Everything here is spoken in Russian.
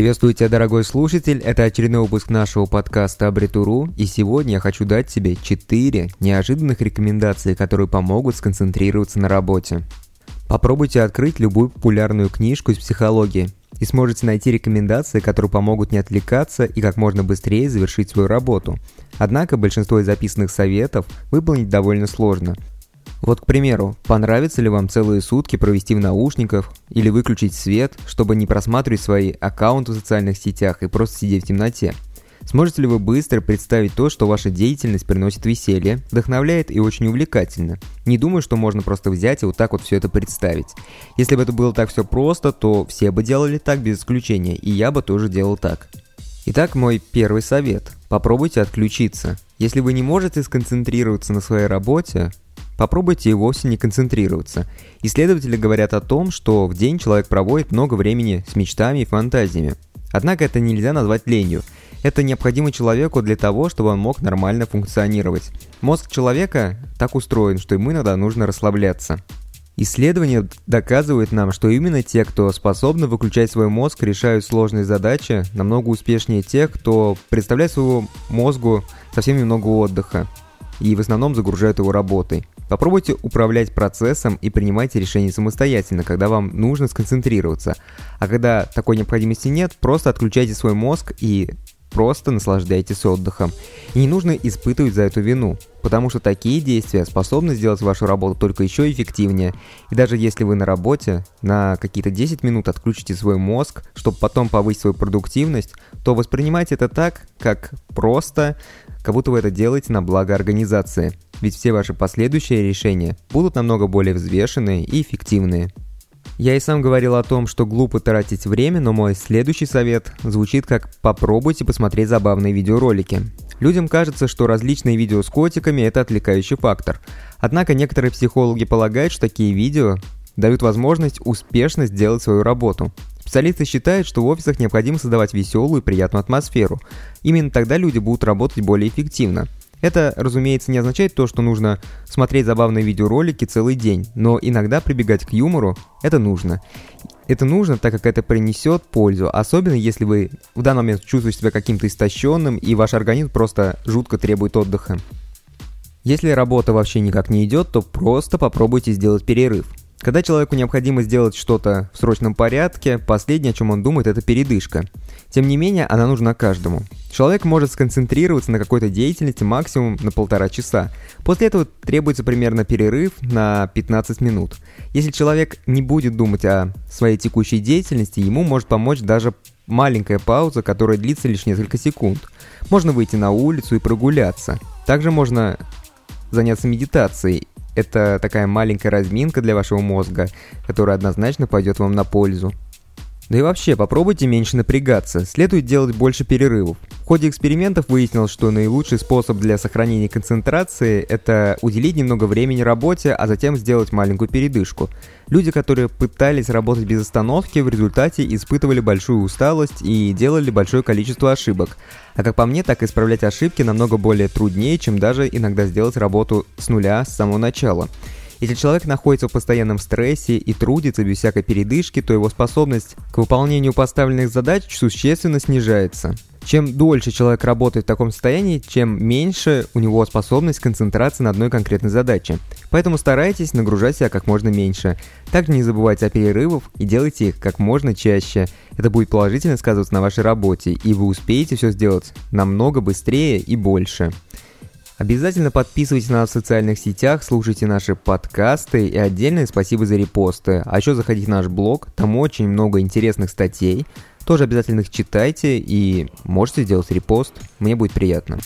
Приветствую тебя, дорогой слушатель. Это очередной выпуск нашего подкаста Абритуру. И сегодня я хочу дать тебе 4 неожиданных рекомендации, которые помогут сконцентрироваться на работе. Попробуйте открыть любую популярную книжку из психологии и сможете найти рекомендации, которые помогут не отвлекаться и как можно быстрее завершить свою работу. Однако большинство из записанных советов выполнить довольно сложно – вот, к примеру, понравится ли вам целые сутки провести в наушниках или выключить свет, чтобы не просматривать свои аккаунты в социальных сетях и просто сидеть в темноте? Сможете ли вы быстро представить то, что ваша деятельность приносит веселье, вдохновляет и очень увлекательно? Не думаю, что можно просто взять и вот так вот все это представить. Если бы это было так все просто, то все бы делали так без исключения, и я бы тоже делал так. Итак, мой первый совет. Попробуйте отключиться. Если вы не можете сконцентрироваться на своей работе, попробуйте и вовсе не концентрироваться. Исследователи говорят о том, что в день человек проводит много времени с мечтами и фантазиями. Однако это нельзя назвать ленью. Это необходимо человеку для того, чтобы он мог нормально функционировать. Мозг человека так устроен, что ему иногда нужно расслабляться. Исследования доказывают нам, что именно те, кто способны выключать свой мозг, решают сложные задачи намного успешнее тех, кто представляет своему мозгу совсем немного отдыха и в основном загружают его работой. Попробуйте управлять процессом и принимайте решения самостоятельно, когда вам нужно сконцентрироваться. А когда такой необходимости нет, просто отключайте свой мозг и просто наслаждайтесь отдыхом. И не нужно испытывать за эту вину, потому что такие действия способны сделать вашу работу только еще эффективнее. И даже если вы на работе на какие-то 10 минут отключите свой мозг, чтобы потом повысить свою продуктивность, то воспринимайте это так, как просто, как будто вы это делаете на благо организации ведь все ваши последующие решения будут намного более взвешенные и эффективные. Я и сам говорил о том, что глупо тратить время, но мой следующий совет звучит как «попробуйте посмотреть забавные видеоролики». Людям кажется, что различные видео с котиками – это отвлекающий фактор. Однако некоторые психологи полагают, что такие видео дают возможность успешно сделать свою работу. Специалисты считают, что в офисах необходимо создавать веселую и приятную атмосферу. Именно тогда люди будут работать более эффективно – это, разумеется, не означает то, что нужно смотреть забавные видеоролики целый день, но иногда прибегать к юмору – это нужно. Это нужно, так как это принесет пользу, особенно если вы в данный момент чувствуете себя каким-то истощенным и ваш организм просто жутко требует отдыха. Если работа вообще никак не идет, то просто попробуйте сделать перерыв. Когда человеку необходимо сделать что-то в срочном порядке, последнее, о чем он думает, это передышка. Тем не менее, она нужна каждому. Человек может сконцентрироваться на какой-то деятельности максимум на полтора часа. После этого требуется примерно перерыв на 15 минут. Если человек не будет думать о своей текущей деятельности, ему может помочь даже маленькая пауза, которая длится лишь несколько секунд. Можно выйти на улицу и прогуляться. Также можно заняться медитацией это такая маленькая разминка для вашего мозга, которая однозначно пойдет вам на пользу. Да и вообще, попробуйте меньше напрягаться, следует делать больше перерывов. В ходе экспериментов выяснилось, что наилучший способ для сохранения концентрации – это уделить немного времени работе, а затем сделать маленькую передышку. Люди, которые пытались работать без остановки, в результате испытывали большую усталость и делали большое количество ошибок. А как по мне, так исправлять ошибки намного более труднее, чем даже иногда сделать работу с нуля с самого начала. Если человек находится в постоянном стрессе и трудится без всякой передышки, то его способность к выполнению поставленных задач существенно снижается. Чем дольше человек работает в таком состоянии, чем меньше у него способность концентрации на одной конкретной задаче. Поэтому старайтесь нагружать себя как можно меньше. Также не забывайте о перерывах и делайте их как можно чаще. Это будет положительно сказываться на вашей работе, и вы успеете все сделать намного быстрее и больше. Обязательно подписывайтесь на нас в социальных сетях, слушайте наши подкасты и отдельное спасибо за репосты. А еще заходите в наш блог, там очень много интересных статей. Тоже обязательно их читайте и можете сделать репост, мне будет приятно.